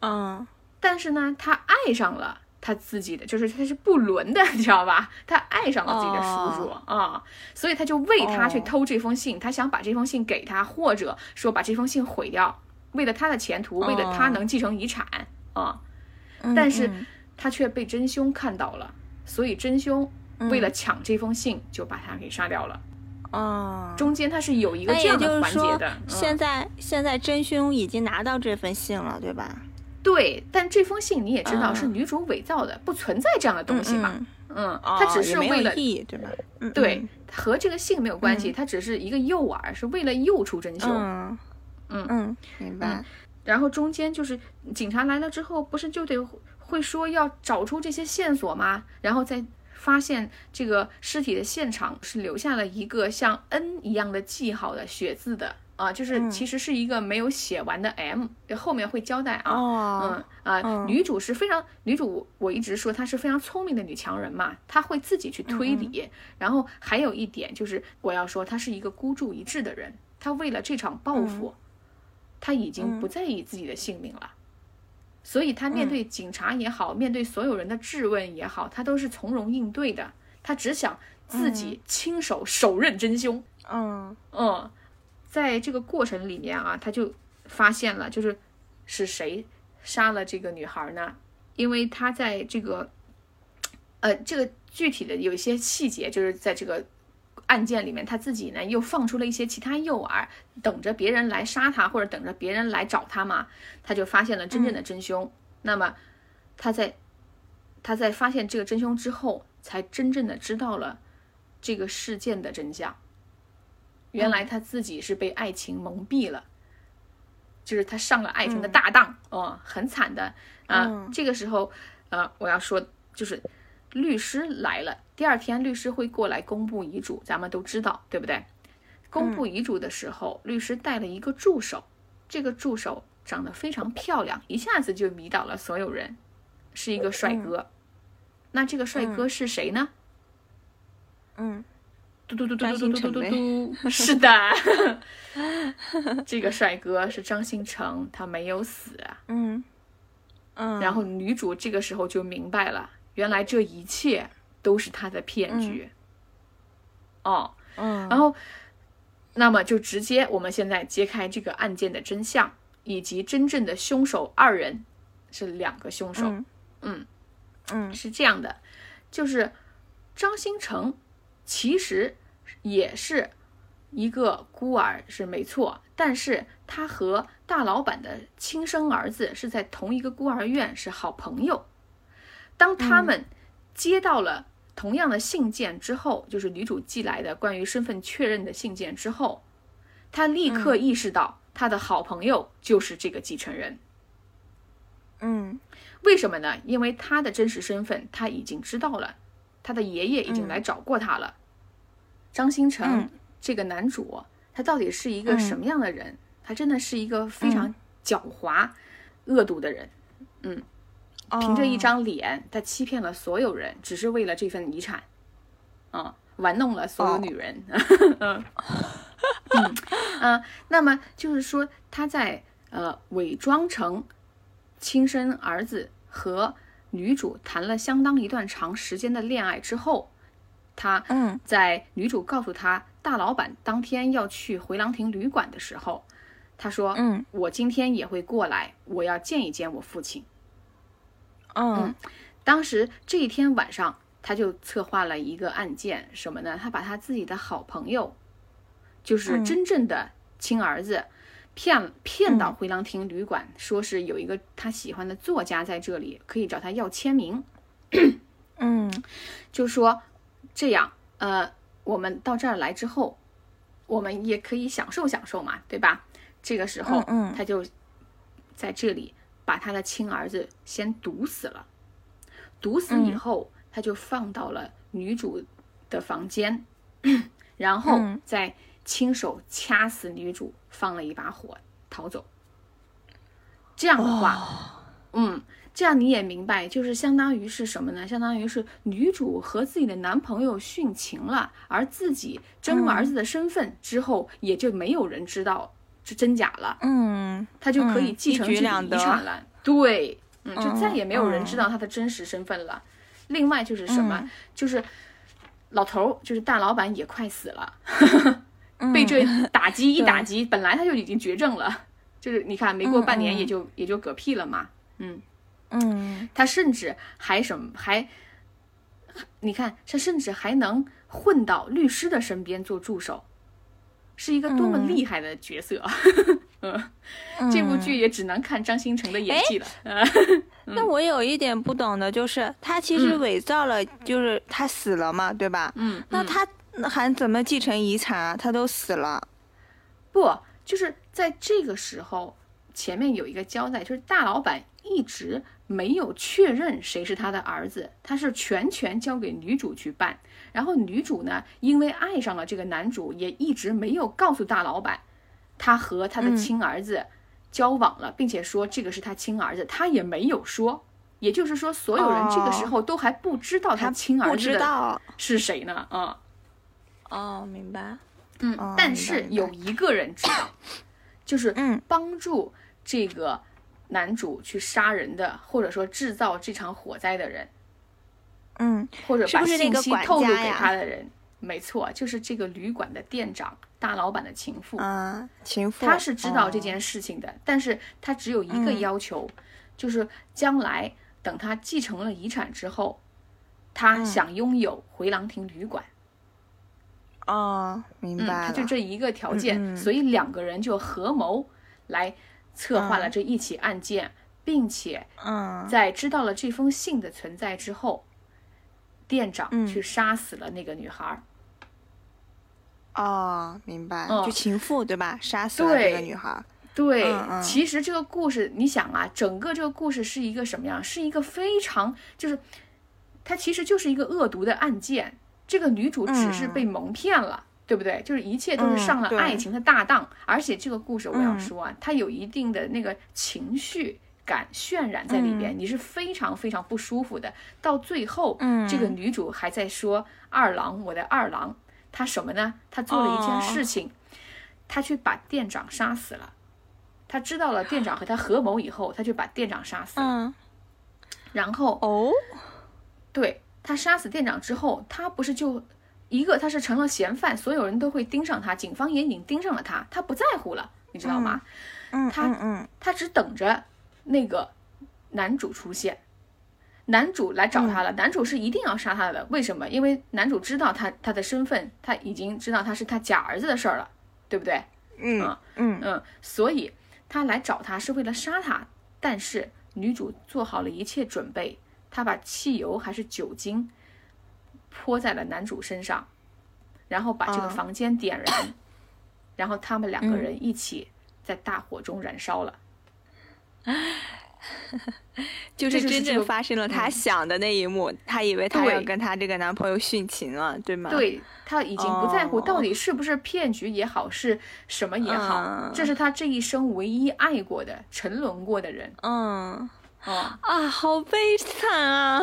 Speaker 2: 嗯，
Speaker 1: 但是呢，他爱上了他自己的，就是他是不伦的，你知道吧？他爱上了自己的叔叔啊，所以他就为他去偷这封信，他想把这封信给他，或者说把这封信毁掉，为了他的前途，为了他能继承遗产啊。但是他却被真凶看到了，所以真凶。为了抢这封信，就把他给杀掉了。
Speaker 2: 哦，
Speaker 1: 中间他是有一个这样的环节的。
Speaker 2: 现在现在真凶已经拿到这封信了，对吧？
Speaker 1: 对，但这封信你也知道是女主伪造的，不存在这样的东西嘛。嗯，他只是为了
Speaker 2: 对吧？
Speaker 1: 对，和这个信没有关系，它只是一个诱饵，是为了诱出真凶。
Speaker 2: 嗯嗯，明白。
Speaker 1: 然后中间就是警察来了之后，不是就得会说要找出这些线索吗？然后再。发现这个尸体的现场是留下了一个像 N 一样的记号的血字的啊，就是其实是一个没有写完的 M，后面会交代啊。嗯啊，女主是非常女主，我一直说她是非常聪明的女强人嘛，她会自己去推理。然后还有一点就是我要说，她是一个孤注一掷的人，她为了这场报复，她已经不在意自己的性命了。所以他面对警察也好，面对所有人的质问也好，他都是从容应对的。他只想自己亲手手刃真凶。
Speaker 2: 嗯
Speaker 1: 嗯，在这个过程里面啊，他就发现了，就是是谁杀了这个女孩呢？因为他在这个，呃，这个具体的有一些细节，就是在这个。案件里面，他自己呢又放出了一些其他诱饵，等着别人来杀他，或者等着别人来找他嘛。他就发现了真正的真凶。那么，他在他在发现这个真凶之后，才真正的知道了这个事件的真相。原来他自己是被爱情蒙蔽了，就是他上了爱情的大当，哦，很惨的啊。这个时候，呃，我要说就是。律师来了，第二天律师会过来公布遗嘱，咱们都知道，对不对？公布遗嘱的时候，律师带了一个助手，这个助手长得非常漂亮，一下子就迷倒了所有人，是一个帅哥。那这个帅哥是谁呢？
Speaker 2: 嗯，
Speaker 1: 嘟嘟嘟嘟嘟嘟嘟嘟嘟，是的，这个帅哥是张新成，他没有死。
Speaker 2: 嗯嗯，
Speaker 1: 然后女主这个时候就明白了。原来这一切都是他的骗局，哦，
Speaker 2: 嗯，
Speaker 1: 然后，那么就直接我们现在揭开这个案件的真相，以及真正的凶手二人是两个凶手，
Speaker 2: 嗯，
Speaker 1: 嗯，是这样的，就是张新成其实也是一个孤儿是没错，但是他和大老板的亲生儿子是在同一个孤儿院是好朋友。当他们接到了同样的信件之后，就是女主寄来的关于身份确认的信件之后，他立刻意识到他的好朋友就是这个继承人。
Speaker 2: 嗯，
Speaker 1: 为什么呢？因为他的真实身份他已经知道了，他的爷爷已经来找过他了。张新成这个男主，他到底是一个什么样的人？他真的是一个非常狡猾、恶毒的人。嗯，凭着一张脸，他欺骗了所有人，只是为了这份遗产。啊，玩弄了所有女人。嗯嗯，那么就是说，他在呃伪装成亲生儿子和女主谈了相当一段长时间的恋爱之后，他
Speaker 2: 嗯
Speaker 1: 在女主告诉他大老板当天要去回廊亭旅馆的时候，他说：“
Speaker 2: 嗯，
Speaker 1: 我今天也会过来，我要见一见我父亲。”
Speaker 2: 嗯
Speaker 1: 当时这一天晚上，他就策划了一个案件，什么呢？他把他自己的好朋友，就是真正的亲儿子，骗骗到回廊亭旅馆，说是有一个他喜欢的作家在这里，可以找他要签名。
Speaker 2: 嗯
Speaker 1: 就说这样，呃，我们到这儿来之后，我们也可以享受享受嘛，对吧？这个时候，
Speaker 2: 嗯嗯
Speaker 1: 他就在这里把他的亲儿子先毒死了。毒死以后，他就放到了女主的房间，然后
Speaker 2: 嗯
Speaker 1: 再亲手掐死女主，放了一把火逃走。这样的话，嗯，这样你也明白，就是相当于是什么呢？相当于是女主和自己的男朋友殉情了，而自己争儿子的身份之后，也就没有人知道是真假了，
Speaker 2: 嗯
Speaker 1: 他就可以
Speaker 2: 嗯
Speaker 1: 继承这个遗产了。对，嗯，就
Speaker 2: 嗯
Speaker 1: 再也没有人
Speaker 2: 嗯
Speaker 1: 知道他的真实身份了。另外就是什么？
Speaker 2: 嗯
Speaker 1: 就是老头儿，就是大老板也快死了，
Speaker 2: 嗯
Speaker 1: 被这 打击一打击，本来他就已经绝症了，就是你看没过半年也就、也就嗝屁了嘛，嗯。
Speaker 2: 嗯
Speaker 1: 他甚至还什么还，你看他甚至还能混到律师的身边做助手，是一个多么
Speaker 2: 嗯
Speaker 1: 厉害的角色。嗯，这部剧也只能看张新成的演技了。呃
Speaker 2: 那我有一点不懂的就是，他其实
Speaker 1: 嗯
Speaker 2: 伪造了，就是他死了嘛，对吧？
Speaker 1: 嗯，嗯
Speaker 2: 那他还怎么继承遗产啊？他都死了。
Speaker 1: 不就是在这个时候，前面有一个交代，就是大老板一直没有确认谁是他的儿子，他是全权交给女主去办。然后女主呢，因为爱上了这个男主，也一直没有告诉大老板，她和她的
Speaker 2: 嗯
Speaker 1: 亲儿子交往了，并且说这个是她亲儿子，她也没有说。也就是说，所有人这个时候都还不知道他亲儿子的。是谁呢？啊、
Speaker 2: 哦，明白。
Speaker 1: 嗯，
Speaker 2: 哦
Speaker 1: 但是有一个人知道，就是
Speaker 2: 嗯
Speaker 1: 帮助这个男主去杀人的，或者说制造这场火灾的人，
Speaker 2: 嗯
Speaker 1: 或者把信息
Speaker 2: 个
Speaker 1: 透露给他的人。没错，就是这个旅馆的店长，大老板的情妇。
Speaker 2: 啊，情妇。
Speaker 1: 他是知道这
Speaker 2: 哦
Speaker 1: 件事情的，但是他只有一个
Speaker 2: 嗯
Speaker 1: 要求，就是将来等他继承了遗产之后，他
Speaker 2: 嗯
Speaker 1: 想拥有回廊亭旅馆。
Speaker 2: 哦，明
Speaker 1: 嗯，
Speaker 2: 白
Speaker 1: 就这一个条件，所以两个人就合谋来策划了
Speaker 2: 嗯
Speaker 1: 这一起案件，并且
Speaker 2: 嗯
Speaker 1: 在知道了这封信的存在之后，店长
Speaker 2: 嗯
Speaker 1: 去杀死了那个女孩儿。
Speaker 2: 哦，明白。
Speaker 1: 嗯
Speaker 2: 就情妇对吧？杀死了这个女孩。
Speaker 1: 对，
Speaker 2: 嗯嗯
Speaker 1: 其实这个故事，你想啊，整个这个故事是一个什么样？是一个非常就是，它其实就是一个恶毒的案件。这个女主只是被蒙骗了，对不对？就是一切都是上了爱情的大当。而且这个故事我要
Speaker 2: 嗯
Speaker 1: 说啊，它有一定的那个情绪感渲染在里边，
Speaker 2: 嗯
Speaker 1: 你是非常非常不舒服的。到最后，
Speaker 2: 嗯
Speaker 1: 这个女主还在说：“二郎，我的二郎。”她什么呢？她做了一件
Speaker 2: 哦
Speaker 1: 事情，她去把店长杀死了。他知道了店长和他合谋以后，他就把店长杀死了。
Speaker 2: 嗯
Speaker 1: 然后，
Speaker 2: 哦
Speaker 1: 对他杀死店长之后，他不是就一个他是成了嫌犯，所有人都会盯上他，警方也已经盯上了他，他不在乎了，你知道吗？
Speaker 2: 嗯
Speaker 1: 她
Speaker 2: 嗯嗯
Speaker 1: 他只等着那个男主出现，男主来找他了。男主是一定要杀他的，为什么？因为男主知道他他的身份，他已经知道他是他假儿子的事儿了，对不对？
Speaker 2: 嗯
Speaker 1: 啊
Speaker 2: 嗯
Speaker 1: 嗯，所以他来找他是为了杀他，但是女主做好了一切准备，她把汽油还是酒精泼在了男主身上，然后把这个
Speaker 2: 啊
Speaker 1: 房间点燃，然后他们两个
Speaker 2: 嗯
Speaker 1: 人一起在大火中燃烧了。
Speaker 2: 就是真正发生了他
Speaker 1: 嗯
Speaker 2: 想的那一幕，他以为他要跟他这个男朋友殉情了，对吗？，
Speaker 1: 对他已经不在乎
Speaker 2: 哦
Speaker 1: 到底是不是骗局也好，是什么也好，
Speaker 2: 嗯
Speaker 1: 这是他这一生唯一爱过的、沉沦过的人。
Speaker 2: 嗯
Speaker 1: 嗯
Speaker 2: 啊，好悲惨啊！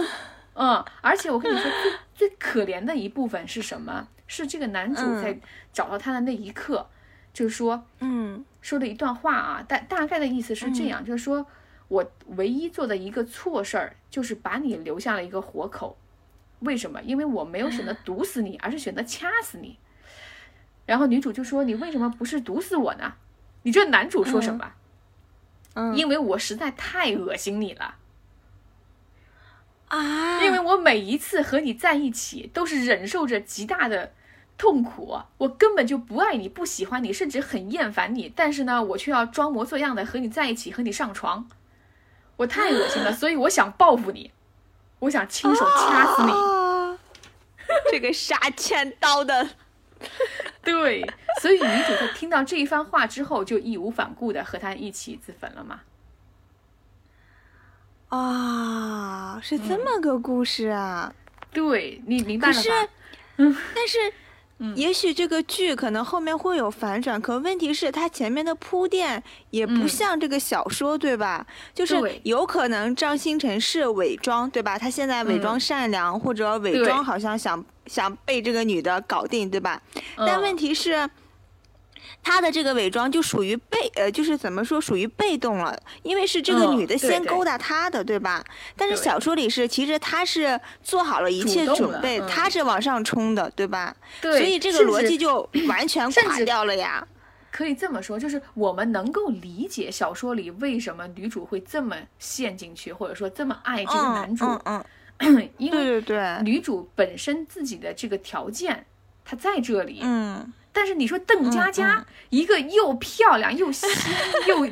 Speaker 1: 嗯，而且我跟你说，最 最可怜的一部分是什么？是这个男主
Speaker 2: 嗯
Speaker 1: 在找到他的那一刻，就是说
Speaker 2: 嗯
Speaker 1: 说的一段话啊，大大概的意思是这样，就是说我唯一做的一个错事儿，就是把你留下了一个活口。为什么？因为我没有选择毒死你，而是选择掐死你。然后女主就说：“你为什么不是毒死我呢？”你知道男主说什么？
Speaker 2: 嗯
Speaker 1: 因为我实在太恶心你了。
Speaker 2: 啊，
Speaker 1: 因为我每一次和你在一起，都是忍受着极大的痛苦，我根本就不爱你，不喜欢你，甚至很厌烦你。但是呢，我却要装模作样的和你在一起，和你上床，我太恶心了，所以我想报复你，我想亲手掐死你。
Speaker 2: 啊 这个杀千刀的，
Speaker 1: 对，所以女主在听到这一番话之后，就义无反顾的和他一起自焚了嘛。
Speaker 2: 啊，是这么个故事啊！
Speaker 1: 对你明白
Speaker 2: 可是
Speaker 1: 了吧？，
Speaker 2: 但是，也许这个剧可能后面会有反转，可问题是它前面的铺垫也不
Speaker 1: 嗯
Speaker 2: 像这个小说，对吧？就是有可能张新成是伪装，对吧？他现在伪装
Speaker 1: 嗯
Speaker 2: 善良，或者伪装好像想想被这个女的搞定，对吧？但
Speaker 1: 嗯
Speaker 2: 问题是。他的这个伪装就属于被呃，就是怎么说，属于被动了，因为是这个
Speaker 1: 嗯
Speaker 2: 女的先勾搭他的，对吧？但是小说里是，其实他是做好了一切准备，
Speaker 1: 嗯
Speaker 2: 他是往上冲的，对吧？
Speaker 1: 对，
Speaker 2: 所以这个逻辑就 完全垮掉了呀。
Speaker 1: 可以这么说，就是我们能够理解小说里为什么女主会这么陷进去，或者说这么爱这个男主，
Speaker 2: 嗯嗯，
Speaker 1: 因为
Speaker 2: 对对对，
Speaker 1: 女主本身自己的这个条件，她在这里。
Speaker 2: 嗯
Speaker 1: 但是你说邓家
Speaker 2: 嗯
Speaker 1: 佳、
Speaker 2: 嗯
Speaker 1: 一个又漂亮又仙 又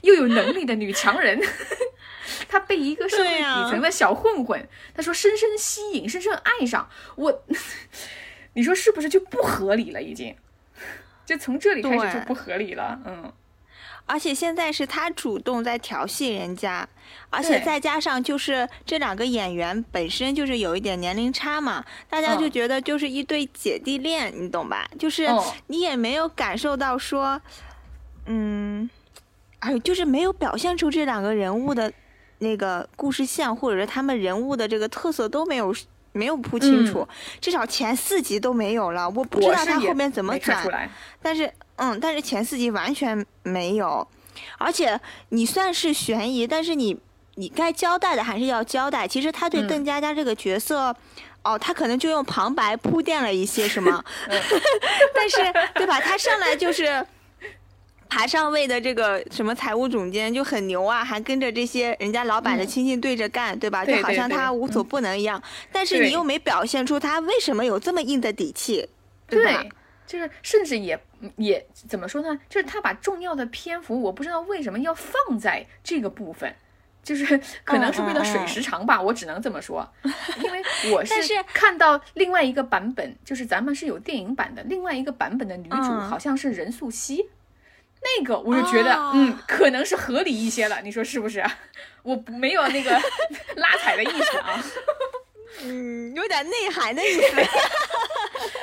Speaker 1: 又有能力的女强人，她被一个社会底层的小混混，她说深深吸引，深深爱上我，你说是不是就不合理了？已经，就从这里开始就不合理了。嗯，
Speaker 2: 而且现在是他主动在调戏人家，而且再加上就是这两个演员本身就是有一点年龄差嘛，大家就
Speaker 1: 嗯
Speaker 2: 觉得就是一对姐弟恋，你懂吧？就是
Speaker 1: 哦
Speaker 2: 你也没有感受到说，嗯，哎呦，就是没有表现出这两个人物的那个故事线，或者是他们人物的这个特色都没有。没有铺清楚，至少前四集都没有了。我不知道他后面怎么转。但是，嗯，但是前四集完全没有，而且你算是悬疑，但是你你该交代的还是要交代。其实他对
Speaker 1: 嗯
Speaker 2: 邓家佳这个角色，哦，他可能就用旁白铺垫了一些什么，
Speaker 1: 嗯
Speaker 2: 但是对吧？他上来就是。爬上位的这个什么财务总监就很牛啊，还跟着这些人家老板的
Speaker 1: 嗯
Speaker 2: 亲戚对着干，对吧？就好像他无所
Speaker 1: 嗯
Speaker 2: 不能一样。但是你又没表现出他为什么有这么硬的底气，对吧？
Speaker 1: 对，就是甚至也也怎么说呢？就是他把重要的篇幅，我不知道为什么要放在这个部分。就是可能是为了水时长吧，我只能这么说，因为我
Speaker 2: 但是
Speaker 1: 看到另外一个版本，就是咱们是有电影版的，另外一个版本的女主
Speaker 2: 嗯
Speaker 1: 好像是任素汐，那个我就觉得，
Speaker 2: 哦
Speaker 1: 嗯，可能是合理一些了，你说是不是？我没有那个 拉踩的意思啊，
Speaker 2: 嗯，有点内涵的意思。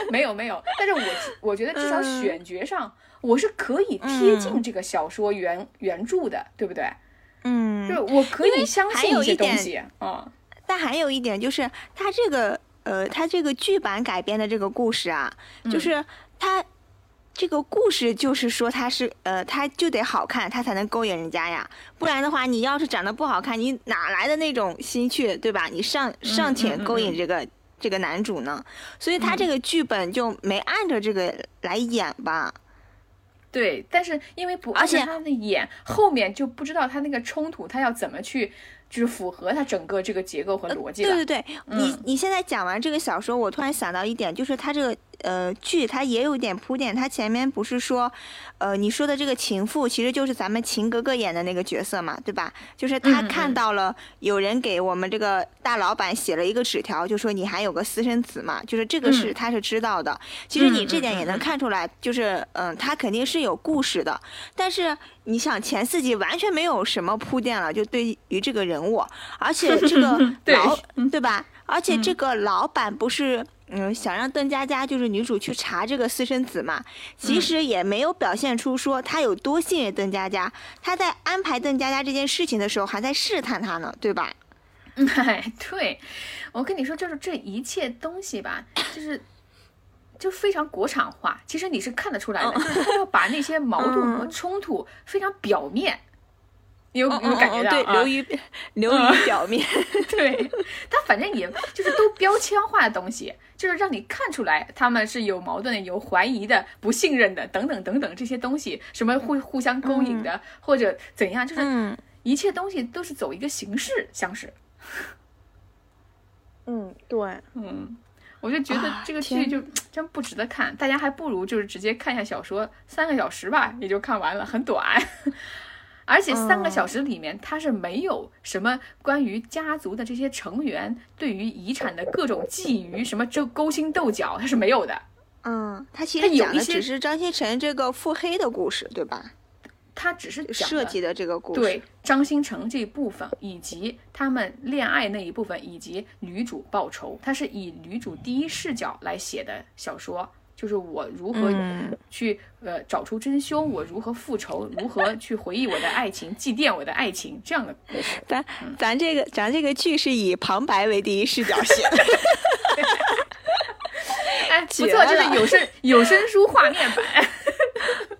Speaker 1: 没有没有，但是我我觉得至少
Speaker 2: 嗯
Speaker 1: 选角上，我是可以贴近这个小说原、原著的，对不对？
Speaker 2: 嗯
Speaker 1: 就我可以相信一些东西啊。
Speaker 2: 但还有一点就是，它这个呃，它这个剧版改编的这个故事啊，
Speaker 1: 嗯
Speaker 2: 就是它这个故事就是说它是呃，它就得好看，它才能勾引人家呀。不然的话，你要是长得不好看，你哪来的那种心去，对吧？你上尚且
Speaker 1: 嗯嗯
Speaker 2: 勾引
Speaker 1: 嗯
Speaker 2: 这个。这个男主呢，所以他
Speaker 1: 嗯
Speaker 2: 这个剧本就没按着这个来演吧？
Speaker 1: 对，但是因为不
Speaker 2: 而且
Speaker 1: 他的演，后面就不知道他那个冲突，他要怎么去，就是符合他整个这个结构和逻辑了。
Speaker 2: 对对对，你
Speaker 1: 嗯
Speaker 2: 你现在讲完这个小说，我突然想到一点，就是他这个呃剧它也有点铺垫，它前面不是说，呃你说的这个情妇其实就是咱们秦格格演的那个角色嘛，对吧？就是他看到了有人给我们这个大老板写了一个纸条，就说你还有个私生子嘛，就是这个是他是知道的。其实你这点也能看出来，就是嗯他肯定是有故事的，但是。你想前四集完全没有什么铺垫了，就对于这个人物，而且这个 老对吧？而且这个老板不是嗯想让邓家佳就是女主去查这个私生子嘛？其实也没有表现出说他有多信任邓家佳，他在安排邓家佳这件事情的时候还在试探她呢，对吧？
Speaker 1: 哎，对，我跟你说，就是这一切东西吧，就是。就非常国产化，其实你是看得出来的，就是他要把那些矛盾和冲突非常表面，有有感觉
Speaker 2: 到啊？流于 流于表面，
Speaker 1: 对。他反正也就是都标签化的东西，就是让你看出来他们是有矛盾的、有怀疑的、不信任的等等等等这些东西，什么互互相勾引的或者怎样，就是一切东西都是走一个形式，像是，
Speaker 2: 嗯，对，
Speaker 1: 嗯。我就觉得这个剧就真不值得看，大家还不如就是直接看一下小说，三个小时吧，也就看完了，很短。而且三个小时里面，他是没有什么关于家族的这些成员对于遗产的各种觊觎，什么这勾心斗角，他是没有的。
Speaker 2: 嗯，他其实讲的只是张新成这个腹黑的故事，对吧？
Speaker 1: 他只是
Speaker 2: 设计的这个故事，
Speaker 1: 对张新成这一部分，以及他们恋爱那一部分，以及女主报仇，他是以女主第一视角来写的小说，就是我如何去呃找出真凶，我如何复仇，如何去回忆我的爱情，祭奠我的爱情这样的故事。
Speaker 2: 咱咱这个咱这个剧是以旁白为第一视角写的，
Speaker 1: 哎，不错，就是有声有声书画面版。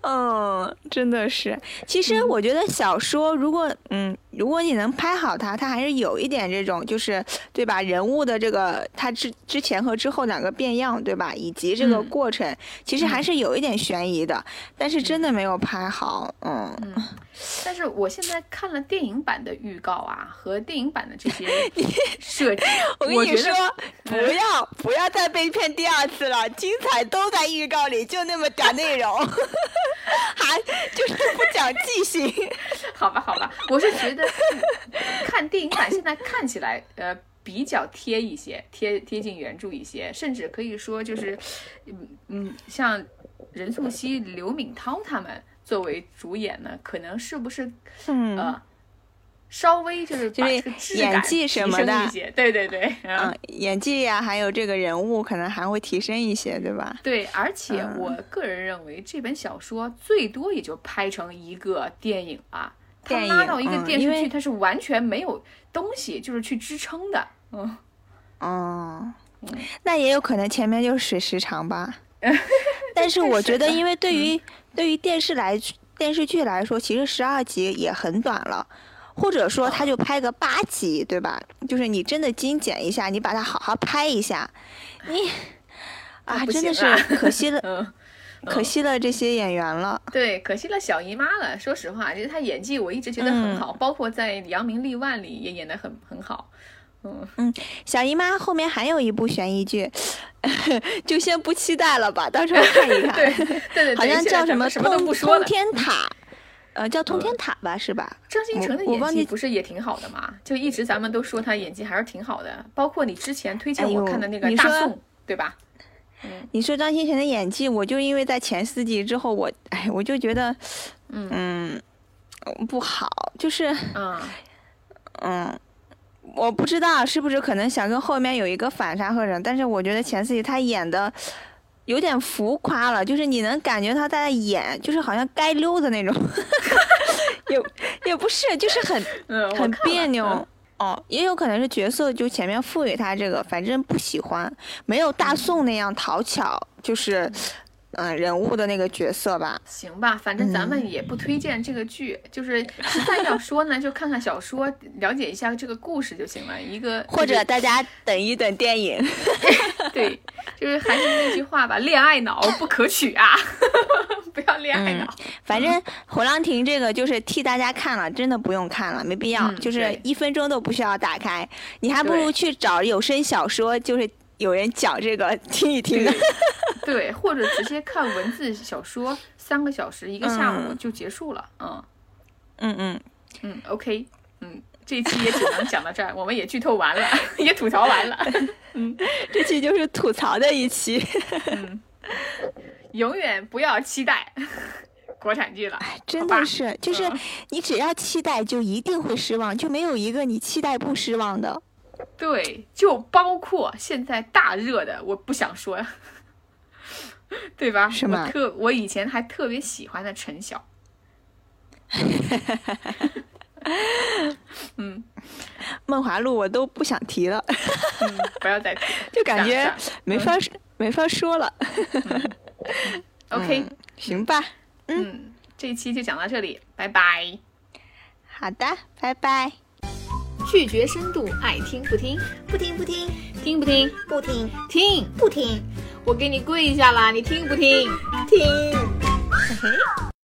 Speaker 2: 嗯，真的是。其实我觉得小说，如果嗯，如果你能拍好它，它还是有一点这种，就是对吧？人物的这个它之之前和之后两个变样，对吧？以及这个过程，其实还是有一点悬疑的。但是真的没有拍好，嗯。
Speaker 1: 但是我现在看了电影版的预告啊，和电影版的这些 设计，
Speaker 2: 我跟你说，不要不要再被骗第二次了，精彩都在预告里，就那么点内容，还就是不讲记性。
Speaker 1: 好吧，好吧，我是觉得看电影版现在看起来呃比较贴一些，贴贴近原著一些，甚至可以说就是嗯嗯，像任素汐、刘敏涛他们。作为主演呢，可能是不是呃，稍微就是
Speaker 2: 就是演技什么的，
Speaker 1: 对对对，
Speaker 2: 嗯，演技呀，还有这个人物可能还会提升一些，对吧？
Speaker 1: 对，而且我个人认为这本小说最多也就拍成一个电影啊，他拉到一个电视剧，它是完全没有东西就是去支撑的，嗯，
Speaker 2: 哦，那也有可能前面就是水时长吧。但是我觉得，因为对于对于电视来电视剧来说，其实十二集也很短了，或者说他就拍个八集，对吧？就是你真的精简一下，你把它好好拍一下，你啊，真的是可惜了，可惜了这些演员了。
Speaker 1: 对，可惜了小姨妈了。说实话，就是她演技我一直觉得很好，包括在《扬名立万》里也演得很很好。嗯
Speaker 2: 嗯，小姨妈后面还有一部悬疑剧，就先不期待了吧，到时候看一看。
Speaker 1: 对对对，
Speaker 2: 好像叫
Speaker 1: 什
Speaker 2: 么《通通天塔》，呃，叫《通天塔》吧，是吧？
Speaker 1: 张新成的演技不是也挺好的吗？就一直咱们都说他演技还是挺好的，包括你之前推荐我看的那个《大宋》，对吧？
Speaker 2: 嗯，你说张新成的演技，我就因为在前四集之后，我哎，我就觉得，嗯。嗯，不好，就是嗯。嗯。我不知道是不是可能想跟后面有一个反差和人，但是我觉得前四集他演的有点浮夸了，就是你能感觉他在演，就是好像该溜的那种，也也不是，就是很很别扭哦，也有可能是角色就前面赋予他这个，反正不喜欢，没有大宋那样讨巧，就是。嗯，人物的那个角色吧，
Speaker 1: 行吧，反正咱们也不推荐这个剧，就是实在要说呢，就看看小说，了解一下这个故事就行了。一个
Speaker 2: 或者大家等一等电影，
Speaker 1: 对，就是还是那句话吧，恋爱脑不可取啊，不要恋爱脑。
Speaker 2: 反正《火浪亭》这个就是替大家看了，真的不用看了，没必要，就是一分钟都不需要打开，你还不如去找有声小说，就是有人讲这个 听一听。
Speaker 1: 对，或者直接看文字小说，三个小时一个下午就结束了。嗯
Speaker 2: 嗯嗯
Speaker 1: 嗯，OK，嗯，这一期也只能讲到这儿，我们也剧透完了，也吐槽完了。
Speaker 2: 嗯，这期就是吐槽的一期。
Speaker 1: 嗯，永远不要期待国产剧了。
Speaker 2: 真的是，就是你只要期待，就一定会失望，就没有一个你期待不失望的。
Speaker 1: 对，就包括现在大热的，我不想说，对吧？
Speaker 2: 什么？
Speaker 1: 我特我以前还特别喜欢的陈晓。嗯，
Speaker 2: 梦华录我都不想提了，
Speaker 1: 嗯，不要再提，
Speaker 2: 就感觉没法没法说了。
Speaker 1: OK，
Speaker 2: 行吧，
Speaker 1: 嗯，这一期就讲到这里，拜拜。
Speaker 2: 好的，拜拜。
Speaker 1: 拒绝深度，爱听不听，
Speaker 3: 不听不听，
Speaker 1: 听不听，
Speaker 3: 不听，
Speaker 1: 听
Speaker 3: 不听。
Speaker 1: 我给你跪下了，你听不听？
Speaker 3: 听。嘿嘿。